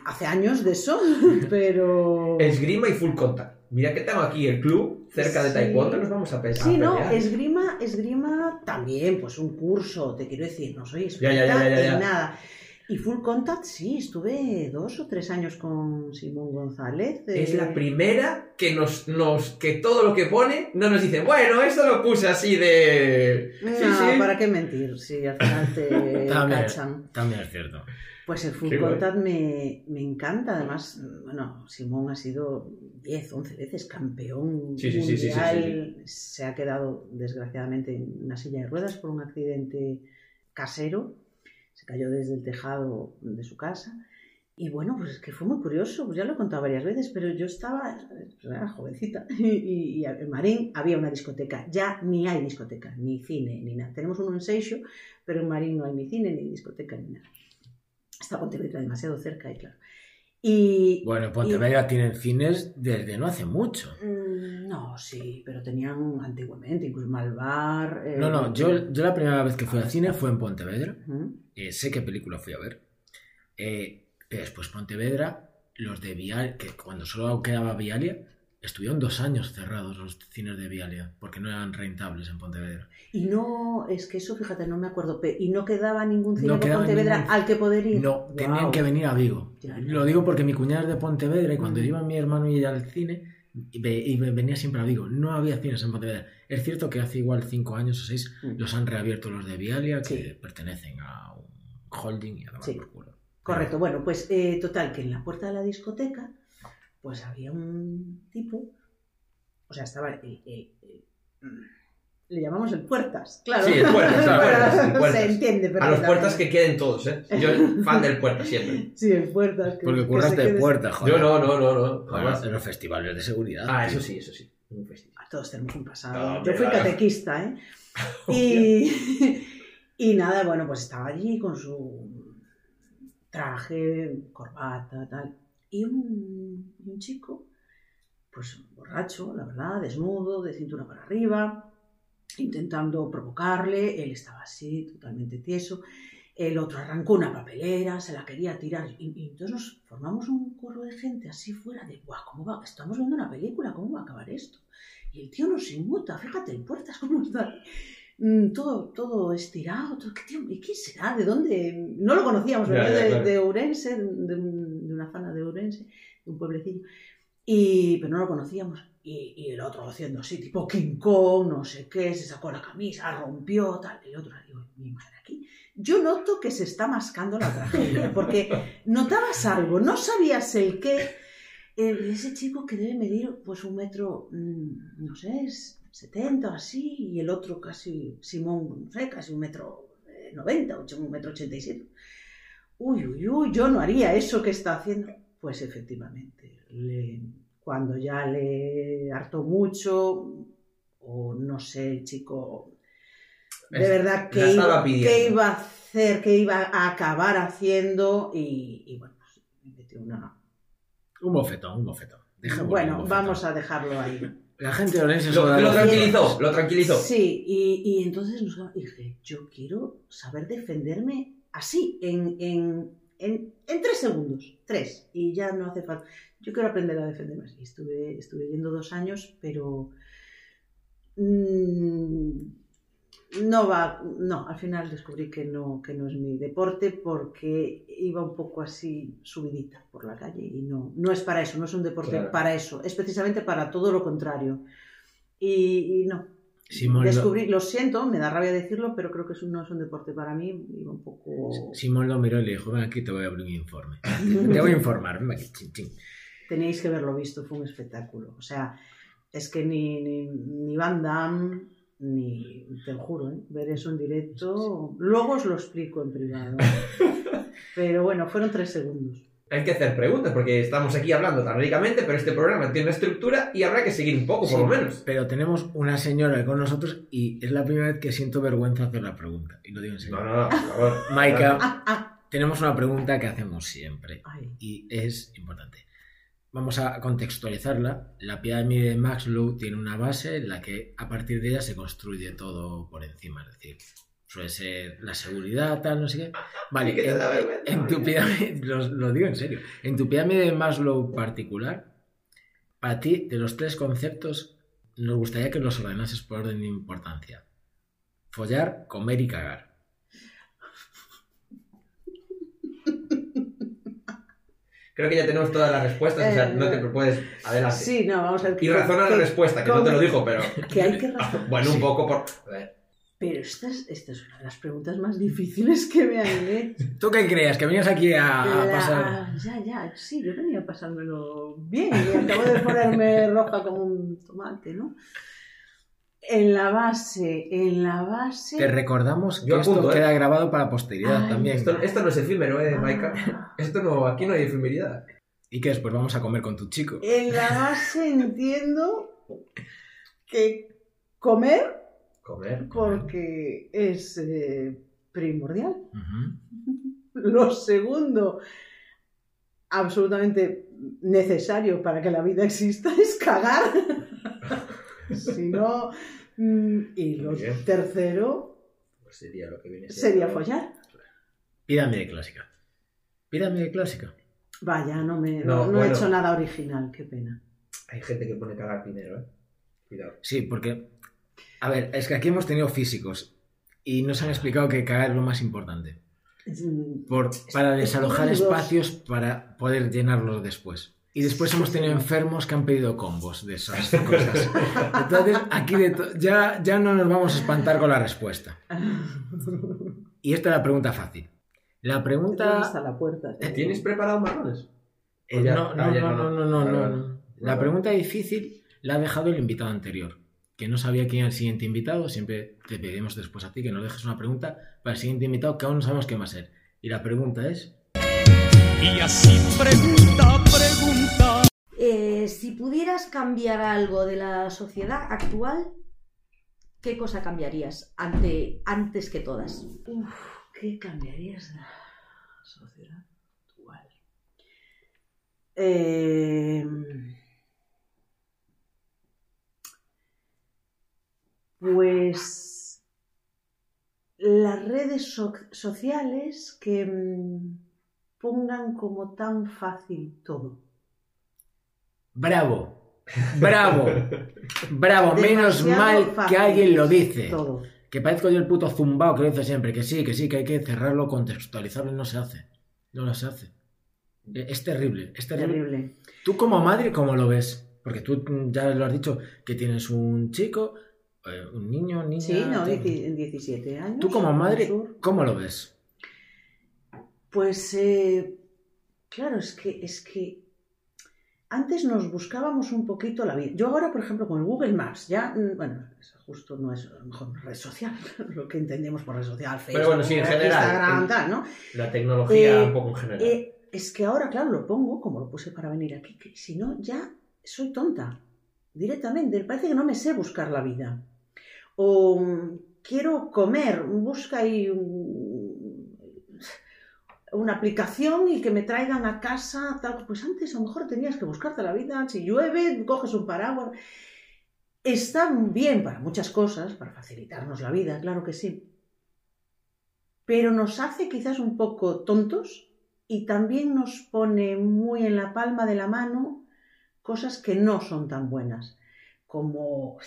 hace años de eso, pero... esgrima y full contact. Mira que tengo aquí el club cerca de Sí. taekwondo, nos vamos a pe- a Sí, no, esgrima, esgrima también, pues un curso, te quiero decir, no soy Ya, ya, experta ya, ya, ya. en nada. Y full contact, sí, estuve dos o tres años con Simón González. Es eh, la primera que nos, nos. que todo lo que pone no nos dice, bueno, esto lo puse así de. No, Sí, sí. ¿para qué mentir? Si al final te También, cachan. también es cierto. Pues el full Qué contact me, me encanta. Además, bueno, Simón ha sido 10, 11 veces campeón Sí, sí, sí, sí, sí, mundial. Se ha quedado, desgraciadamente, en una silla de ruedas por un accidente casero. Se cayó desde el tejado de su casa. Y bueno, pues es que fue muy curioso, pues ya lo he contado varias veces, pero yo estaba, pues jovencita, y, y en Marín había una discoteca, ya ni hay discoteca, ni cine, ni nada. Tenemos uno en pero en Marín no hay ni cine, ni discoteca, ni nada. Está Pontevedra demasiado cerca y claro. Y... Bueno, en Pontevedra tienen cines desde no hace mucho. mm, No, sí, pero tenían antiguamente, incluso Malvar... eh, No, no, yo, yo la primera vez que fui al cine fue en Pontevedra. Eh, sé qué película fui a ver. Eh, pero después Pontevedra, los de Vial, que cuando solo quedaba Vialia, estuvieron dos años cerrados los cines de Vialia, porque no eran rentables en Pontevedra. Y no, es que eso, fíjate, no me acuerdo, y no quedaba ningún cine No quedaba Pontevedra ningún- al que poder ir. No, tenían que venir a Vigo. Ya, ya. Lo digo porque mi cuñada es de Pontevedra y cuando Mm. iba mi hermano y ella al cine, y, ve- y ve- venía siempre a Vigo. No había cines en Pontevedra. Es cierto que hace igual cinco años o seis Mm. los han reabierto los de Vialia, que Sí. pertenecen a un holding y a tomar Sí. por culo. Correcto, bueno, pues eh, total, que en la puerta de la discoteca, pues había un tipo, o sea, estaba, le llamamos el puertas, claro. Sí, el puertas, el puertas, el puertas. Se entiende A los puertas que queden todos, ¿eh? Yo, fan del puerta siempre. Sí, el puertas. que- Porque que curraste de quede- puerta, joder. Yo no, no, no, no. Jamás. en los festivales de seguridad. Ah, tío. eso sí, eso sí. Un festival. Todos tenemos un pasado. No, Yo fui claro. catequista, ¿eh? Y, y nada, bueno, pues estaba allí con su traje, corbata, tal. Y un, chico, pues borracho, la verdad, desnudo, de cintura para arriba, intentando provocarle. Él estaba así, totalmente tieso. El otro arrancó una papelera, se la quería tirar. Y, y entonces nos formamos un corro de gente así fuera de, guau, ¿cómo va? Estamos viendo una película, ¿cómo va a acabar esto? Y el tío nos inmuta, fíjate, el puertas cómo está. Mm, todo, todo estirado, todo, ¿qué tío? ¿Y quién será? ¿De dónde? No lo conocíamos, Ya, de, claro. de Ourense, de, un- de una zona de Ourense, de un pueblecillo. Y, pero no lo conocíamos. Y, y el otro haciendo así, tipo King Kong, no sé qué, se sacó la camisa, rompió, tal. Y el otro, digo, mi madre aquí. Yo noto que se está mascando la tragedia, porque notabas algo, no sabías el qué. Eh, ese chico que debe medir pues un metro, mm, no sé, es 70 o así, y el otro casi, Simón, no sé, casi un metro eh, 90, ocho- un metro 87. Uy, uy, uy, yo no haría eso que está haciendo. Pues efectivamente, le- cuando ya le hartó mucho, o no sé, el chico, de Es- verdad, qué iba, pidiendo. qué iba a hacer, qué iba a acabar haciendo, y, y bueno, pues me metió una... Un bofetón, un bofetón. Bueno, un bofetón. vamos a dejarlo ahí. La gente Lo, lo da- tranquilizó, lo tranquilizó. Sí, y, y entonces nos dije, yo quiero saber defenderme así, en, en, en, en tres segundos, tres, y ya no hace falta. Yo quiero aprender a defenderme así. Estuve, estuve yendo dos años, pero mm, no va, no, al final descubrí que no, que no es mi deporte porque iba un poco así subidita por la calle y no, no es para eso, no es un deporte Claro. para eso, es precisamente para todo lo contrario. Y, y no, Simón lo, Descubrí, lo siento, me da rabia decirlo, pero creo que no es un deporte para mí. Iba un poco. Simón lo miró y le dijo, ven aquí, te voy a abrir un informe. Te voy a informar, ven aquí, chin, chin. Tenéis que verlo visto, fue un espectáculo. O sea, es que ni, ni, ni Van Damme, ni. Te lo juro, ¿eh? ver eso en directo. Luego os lo explico en privado. Pero bueno, fueron tres segundos. Hay que hacer preguntas porque estamos aquí hablando tan ricamente, pero este programa tiene una estructura y habrá que seguir un poco, por Sí, lo menos. Pero tenemos una señora con nosotros y es la primera vez que siento vergüenza hacer la pregunta. Y lo digo en serio. No, no, no, por favor. Maika, Ah, ah, tenemos una pregunta que hacemos siempre y es importante. Vamos a contextualizarla. La pirámide de Maslow tiene una base en la que a partir de ella se construye todo por encima. Es decir, suele ser la seguridad, tal, no sé qué. Vale, Sí que te en, da vergüenza, en tu pirámide, lo, lo digo en serio, en tu pirámide de Maslow particular, para ti, de los tres conceptos, nos gustaría que los ordenases por orden de importancia. Follar, comer y cagar. Creo que ya tenemos todas las respuestas, o sea, Eh, no te puedes. Adelante. Sí, no, vamos a ver. Y razona la respuesta, que no te lo dijo, pero. Que hay que razonar. Bueno, un poco por. A ver. Pero esta es, esta es una de las preguntas más difíciles que me han hecho. ¿Tú qué creías? ¿Que venías aquí a, a La- pasar...? Ya, ya, sí, yo venía pasármelo bien y acabo de ponerme roja como un tomate, ¿no? En la base, en la base... Te recordamos que Yo esto apunto, ¿eh? queda grabado para posteridad Ay, también. Esto, esto no es efímero, ¿eh, Ah. Maika? Esto no. Aquí no hay efemeridad. ¿Y qué después vamos a comer con tu chico? En la base entiendo que comer Comer. porque es eh, primordial. Lo segundo, absolutamente necesario para que la vida exista, es cagar. si no. mm, Y lo tercero Pues sería lo que viene sería follar. Pirámide clásica. Pirámide clásica. Vaya, no, me, No, no, no he hecho nada original, qué pena. Hay gente que pone cagar primero, ¿eh? Cuidado. Sí, porque... A ver, es que aquí hemos tenido físicos y nos han explicado que cagar es lo más importante. Por, para es desalojar espacios para poder llenarlos después. Y después hemos tenido enfermos que han pedido combos de esas cosas. Entonces, aquí de ya, ya no nos vamos a espantar con la respuesta. Y esta es la pregunta fácil. La ¿Dónde pregunta... la puerta? ¿Tienes preparado marrones? Eh, ya- no, no, ah, no, no, no, no, no. La pregunta difícil la ha dejado el invitado anterior, que no sabía quién era el siguiente invitado. Siempre te pediremos después a ti que nos dejes una pregunta para el siguiente invitado que aún no sabemos quién va a ser. Y la pregunta es... Y así pregunta, pregunta. Eh, si pudieras cambiar algo de la sociedad actual, ¿qué cosa cambiarías ante, antes que todas? Uf, ¿qué cambiarías de la sociedad actual? Eh, pues las redes so- sociales que mm, pongan como tan fácil todo. Bravo, bravo, bravo, menos mal que alguien lo dice. Todo. Que parezco yo el puto zumbao que lo dice siempre, que sí, que sí, que hay que cerrarlo, contextualizarlo no se hace. No lo se hace. Eh, Es terrible, es terrible. Terrible. Tú como madre, ¿cómo lo ves? Porque tú mm, ya lo has dicho, que tienes un chico, un niño, niña... Sí, no, tal. dieci- en 17 años. Tú como madre. ¿cómo lo ves? Pues, eh, claro, es que, es que Antes nos buscábamos un poquito la vida. Yo ahora, por ejemplo, con el Google Maps, ya, mm, bueno, justo no es a lo mejor red social, lo que entendemos por red social, Facebook, bueno, sí, en general, Instagram, en- tal, ¿no? La tecnología Eh, un poco en general. Eh, es que ahora, claro, lo pongo, como lo puse para venir aquí, que si no, ya soy tonta. Directamente. Parece que no me sé buscar la vida. O quiero comer, busca ahí un- una aplicación y que me traigan a casa. Tal. Pues antes a lo mejor tenías que buscarte la vida. Si llueve, coges un paraguas. Está bien para muchas cosas, para facilitarnos la vida, claro que sí. Pero nos hace quizás un poco tontos y también nos pone muy en la palma de la mano cosas que no son tan buenas, como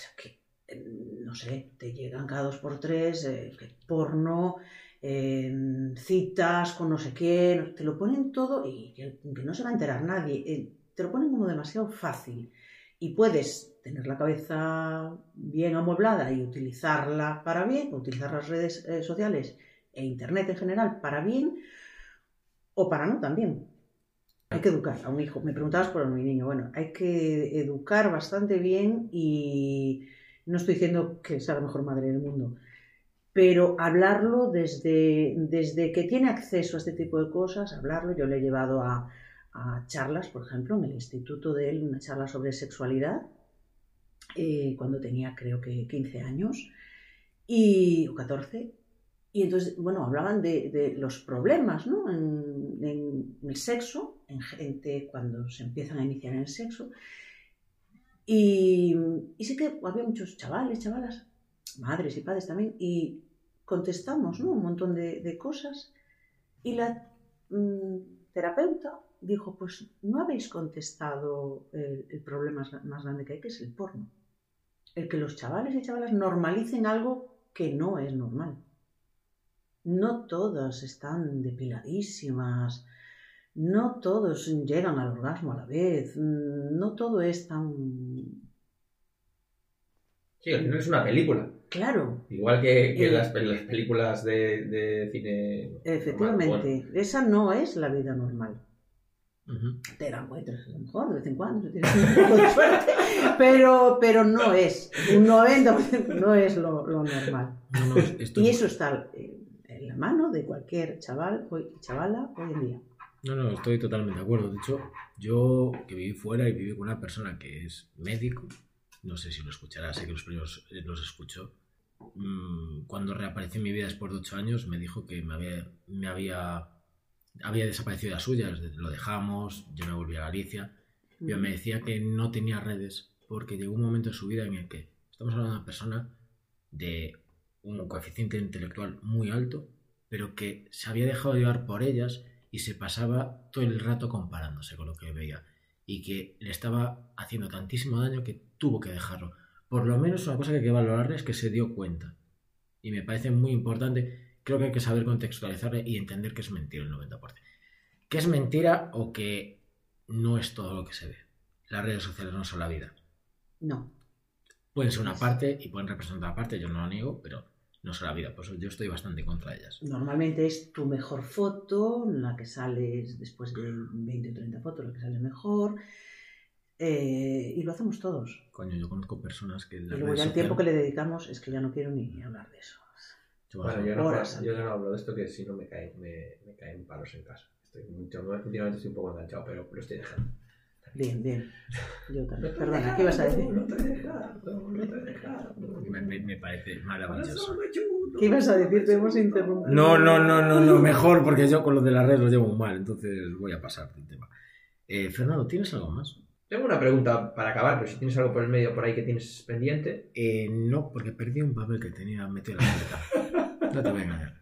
no sé, te llegan cada dos por tres, eh, porno, eh, citas con no sé quién, te lo ponen todo y que, que no se va a enterar nadie, eh, te lo ponen como demasiado fácil y puedes tener la cabeza bien amueblada y utilizarla para bien, utilizar las redes eh, sociales e internet en general para bien o para no también. Hay que educar a un hijo. Me preguntabas por mi niño. Bueno, hay que educar bastante bien y no estoy diciendo que sea la mejor madre del mundo, pero hablarlo desde, desde que tiene acceso a este tipo de cosas, hablarlo. Yo le he llevado a, charlas, por ejemplo, en el instituto de él, una charla sobre sexualidad, eh, cuando tenía creo que 15 años y, o 14. Y entonces, bueno, hablaban de, los problemas ¿no? en el sexo, en gente cuando se empiezan a iniciar en el sexo. Y, sí que había muchos chavales, chavalas, madres y padres también, y contestamos ¿no? un montón de, cosas. Y la mm, terapeuta dijo, pues no habéis contestado el, el problema más, más grande que hay, que es el porno. El que los chavales y chavalas normalicen algo que no es normal. No todas están depiladísimas, no todos llegan al orgasmo a la vez, mm, no todo es tan... Sí, al final es una película. Claro, Igual que, que Eh, las, pe- las películas de, de cine. efectivamente, esa no es la vida normal. Te la encuentras a lo mejor de vez en cuando, tienes un poco de suerte, pero, pero no es, un 90% no es lo, lo normal. No, no, esto Y es- eso está eh, en la mano de cualquier chaval chavala hoy en día. No, no, estoy totalmente de acuerdo. De hecho, yo que viví fuera y viví con una persona que es médico, no sé si lo escuchará, sé que los primeros eh, los escuchó. Mm, Cuando reapareció en mi vida después de ocho años, me dijo que me había, me había, había desaparecido las suyas, lo dejamos, yo me volví a Galicia, pero me decía que no tenía redes porque llegó un momento en su vida en el que estamos hablando de una persona de un coeficiente intelectual muy alto, pero que se había dejado llevar por ellas y se pasaba todo el rato comparándose con lo que veía y que le estaba haciendo tantísimo daño que tuvo que dejarlo. Por lo menos una cosa que hay que valorarle es que se dio cuenta. Y me parece muy importante, creo que hay que saber contextualizarle y entender que es mentira el 90%. Que es mentira o que no es todo lo que se ve. Las redes sociales no son la vida. No, Pueden ser una parte y pueden representar una parte, yo no lo niego, pero no son la vida. Por eso yo estoy bastante contra ellas. normalmente es tu mejor foto, la que sales después de 20 o 30 fotos, la que sale mejor. eh, y lo hacemos todos. Coño, yo conozco personas que... en Y las luego ya el tiempo que le dedicamos es que ya no quiero ni hablar de eso. Yo, Bueno, yo no, Horas yo no hablo de esto que si no me caen, me, me caen palos en casa. Estoy mucho, últimamente estoy un poco enganchado, pero lo estoy dejando. Bien, bien. Yo también. Perdona, ¿qué ibas a decir? No te he dejado, no te he dejado. me, me- me parece maravilloso. ¿Qué ibas a decir? Te hemos interrumpido. No, no, no, no, no, mejor, porque yo con lo de las redes lo llevo mal, entonces voy a pasar del tema. Eh, Fernando, ¿tienes algo más? Tengo una pregunta para acabar, pero si tienes algo por el medio por ahí que tienes pendiente. Eh, no, porque perdí un papel que tenía metido en la maleta. No te voy a engañar,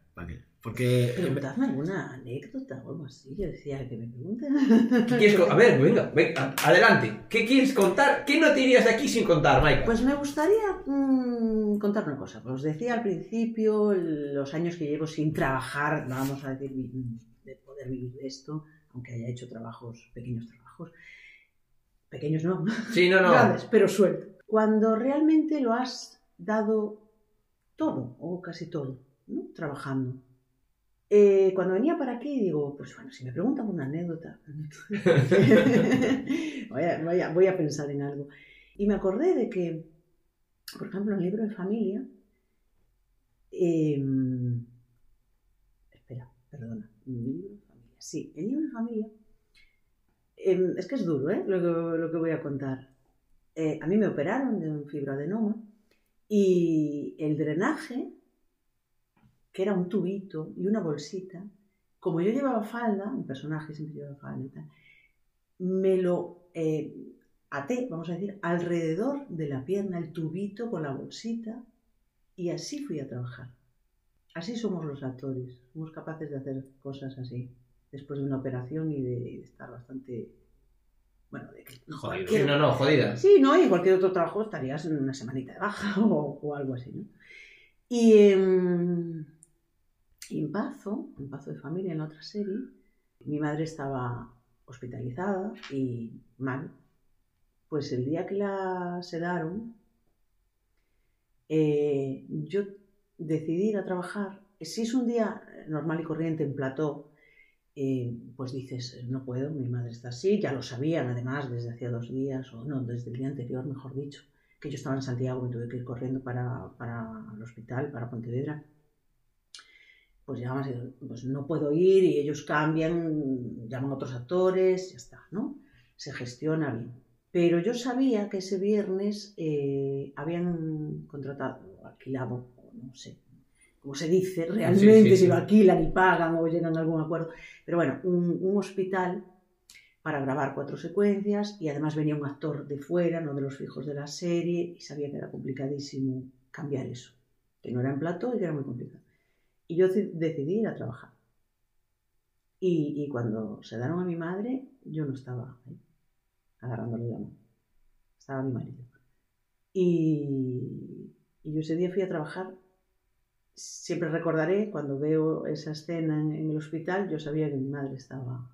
Porque... Preguntadme alguna anécdota o algo así. Yo decía que me pregunten. ¿Qué quieres a ver, venga, venga, adelante. ¿Qué quieres contar? ¿Qué no te irías de aquí sin contar, Maika? Pues me gustaría mm, contar una cosa. Os decía al principio los años que llevo sin trabajar, vamos a decir, de poder vivir de esto, aunque haya hecho trabajos, pequeños trabajos. Pequeños no, sí, no, no. grandes, pero suelto. Cuando realmente lo has dado todo, o casi todo, trabajando. Eh, cuando venía para aquí, digo, pues bueno, si me preguntan una anécdota, voy, a, voy a- pensar en algo. Y me acordé de que, por ejemplo, en el libro de familia, em, espera, perdona, el sí, el libro de familia, em, es que es duro, ¿eh? Lo que, lo que voy a contar. Eh, a mí me operaron de un fibroadenoma y el drenaje, que era un tubito y una bolsita, como yo llevaba falda, mi personaje siempre llevaba falda y tal, me lo eh, até, vamos a decir, alrededor de la pierna, el tubito con la bolsita, y así fui a trabajar. Así somos los actores, somos capaces de hacer cosas así, después de una operación y de, y de estar bastante... Bueno, de que Jodido. Sí, no, no, jodida. Sí, ¿no? Y cualquier otro trabajo estarías en una semanita de baja o, o algo así, ¿no? Y em, y en Pazo, en Pazo de Familia, en otra serie, mi madre estaba hospitalizada y mal. Pues el día que la sedaron, eh, yo decidí ir a trabajar. Si es un día normal y corriente en plató, eh, pues dices, no puedo, mi madre está así, ya lo sabían además desde hacía dos días, o no, desde el día anterior, mejor dicho, que yo estaba en Santiago y tuve que ir corriendo para, para el hospital, para Pontevedra. Pues llamas y pues no puedo ir y ellos cambian, llaman a otros actores, ya está, ¿no? Se gestiona bien. Pero yo sabía que ese viernes eh, habían contratado, alquilado, no sé, como se dice realmente, Sí, sí, si sí. lo alquilan y pagan o llegan a algún acuerdo. Pero bueno, un, un hospital para grabar cuatro secuencias y además venía un actor de fuera, no de los fijos de la serie, y sabía que era complicadísimo cambiar eso, que no era en plato y que era muy complicado. Y yo ci- decidí ir a trabajar. Y, y cuando se daron a mi madre, yo no estaba ahí, agarrándole la mano. Estaba mi marido. Y, y yo ese día fui a trabajar. Siempre recordaré, cuando veo esa escena en, el hospital, yo sabía que mi madre estaba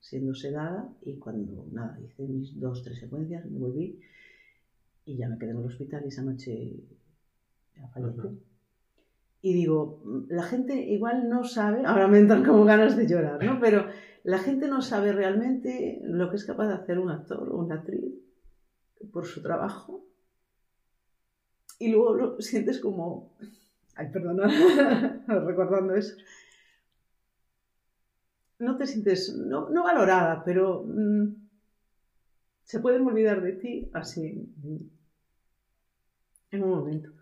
siendo sedada y cuando, nada, hice mis dos, tres secuencias, me volví y ya me quedé en el hospital y esa noche ya fallecí. Ujú. Y digo, la gente igual no sabe, ahora me entran como ganas de llorar, ¿no? Pero la gente no sabe realmente lo que es capaz de hacer un actor o una actriz por su trabajo. Y luego lo sientes como, ay, perdona, recordando eso. No te sientes, no, no valorada, pero mm, se pueden olvidar de ti así, en un momento.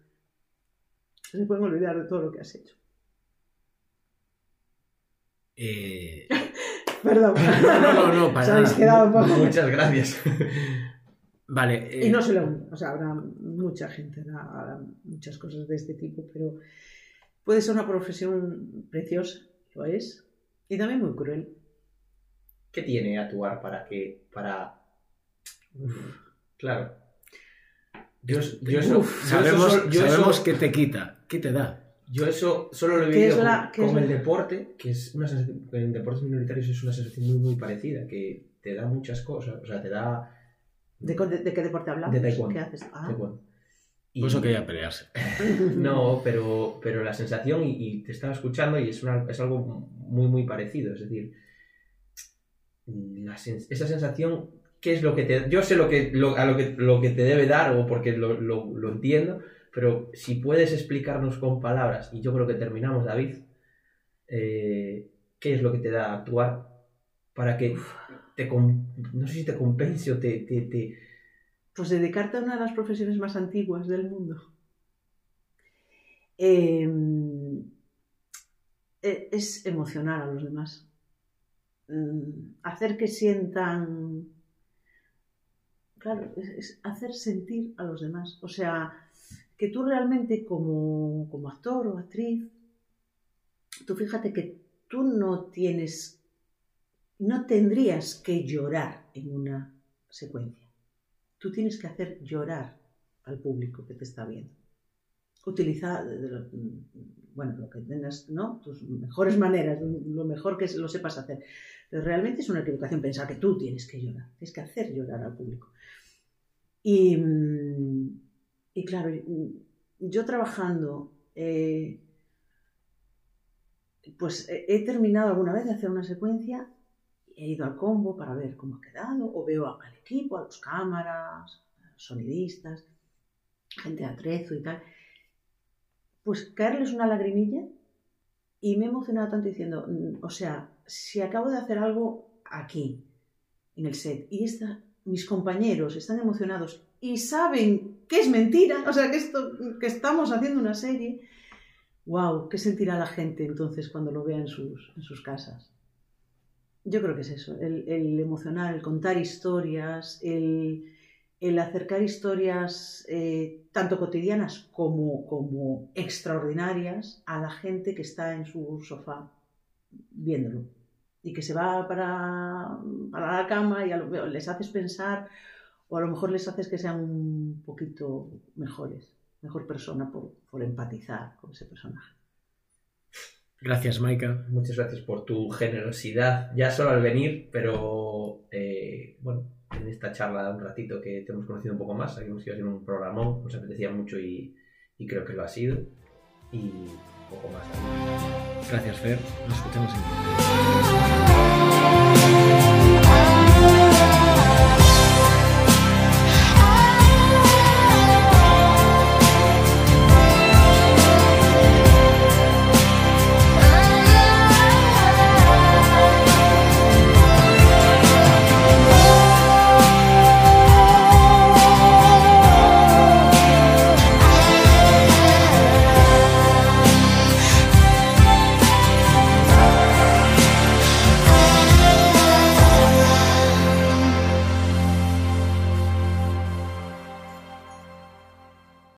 Se pueden olvidar de todo lo que has hecho. Eh, Perdón. no, no, no, para nada. quedado un poco- Muchas gracias. Vale. eh, Y no única, o sea, habrá mucha gente, habrá muchas cosas de este tipo, pero puede ser una profesión preciosa, lo es, y también muy cruel. ¿Qué tiene actuar para que. para. Uf, claro. Yo, yo eso, uf, yo sabemos yo eso- sabemos qué te quita, qué te da. Yo eso solo lo he ¿Qué vivido la- con, con el deporte, que es una sensación, en deportes minoritarios es una sensación muy, muy parecida, que te da muchas cosas, o sea, te da... ¿De, de- de qué deporte hablamos? De taekwondo. ¿Qué haces? Ah. taekwondo. Y- Por eso quería pelearse. No, pero, pero la sensación, y, y te estaba escuchando, y es, una- es algo muy, muy parecido. Es decir, la sens- esa sensación, ¿qué es lo que te. Yo sé lo que, lo- a lo que, lo que te debe dar, o porque lo, lo- lo entiendo, pero si puedes explicarnos con palabras, y yo creo que terminamos, David, eh, ¿qué es lo que te da actuar para que te. No sé si te compense o te- te- te Pues dedicarte a una de las profesiones más antiguas del mundo. Eh, e- es emocionar a los demás. Mm, Hacer que sientan. Claro, es, hacer sentir a los demás. O sea, que tú realmente como, como actor o actriz, tú fíjate que tú no tienes, no tendrías que llorar en una secuencia tú tienes que hacer llorar al público que te está viendo. Utiliza bueno, lo que tengas, ¿no? Tus mejores maneras, lo mejor que lo sepas hacer. Pero realmente es una equivocación pensar que tú tienes que llorar, tienes que hacer llorar al público. Y, mm, y claro, mm, yo trabajando, eh, pues he terminado alguna vez de hacer una secuencia, he ido al combo para ver cómo ha quedado, o veo al equipo, a los cámaras, sonidistas, gente de atrezo y tal. Pues caerles una lagrimilla y me he emocionado tanto diciendo, "Mm, o sea, si acabo de hacer algo aquí, en el set, y esta, mis compañeros están emocionados y saben que es mentira, o sea, que, esto, que estamos haciendo una serie, wow, ¿qué sentirá la gente entonces cuando lo vea en sus, en sus casas? Yo creo que es eso, el, el emocionar, el contar historias, el, el acercar historias eh, tanto cotidianas como, como extraordinarias a la gente que está en su sofá viéndolo y que se va para, para la cama y a lo- les haces pensar o a lo mejor les haces que sean un poquito mejores, mejor persona por, por empatizar con ese personaje. Gracias, Maika. Muchas gracias por tu generosidad, ya solo al venir, pero eh, bueno, en esta charla un ratito que te hemos conocido un poco más, sabíamos que iba a ser un programón, nos apetecía mucho y, y creo que lo ha sido, y poco más. Gracias, Fer. Nos escuchamos en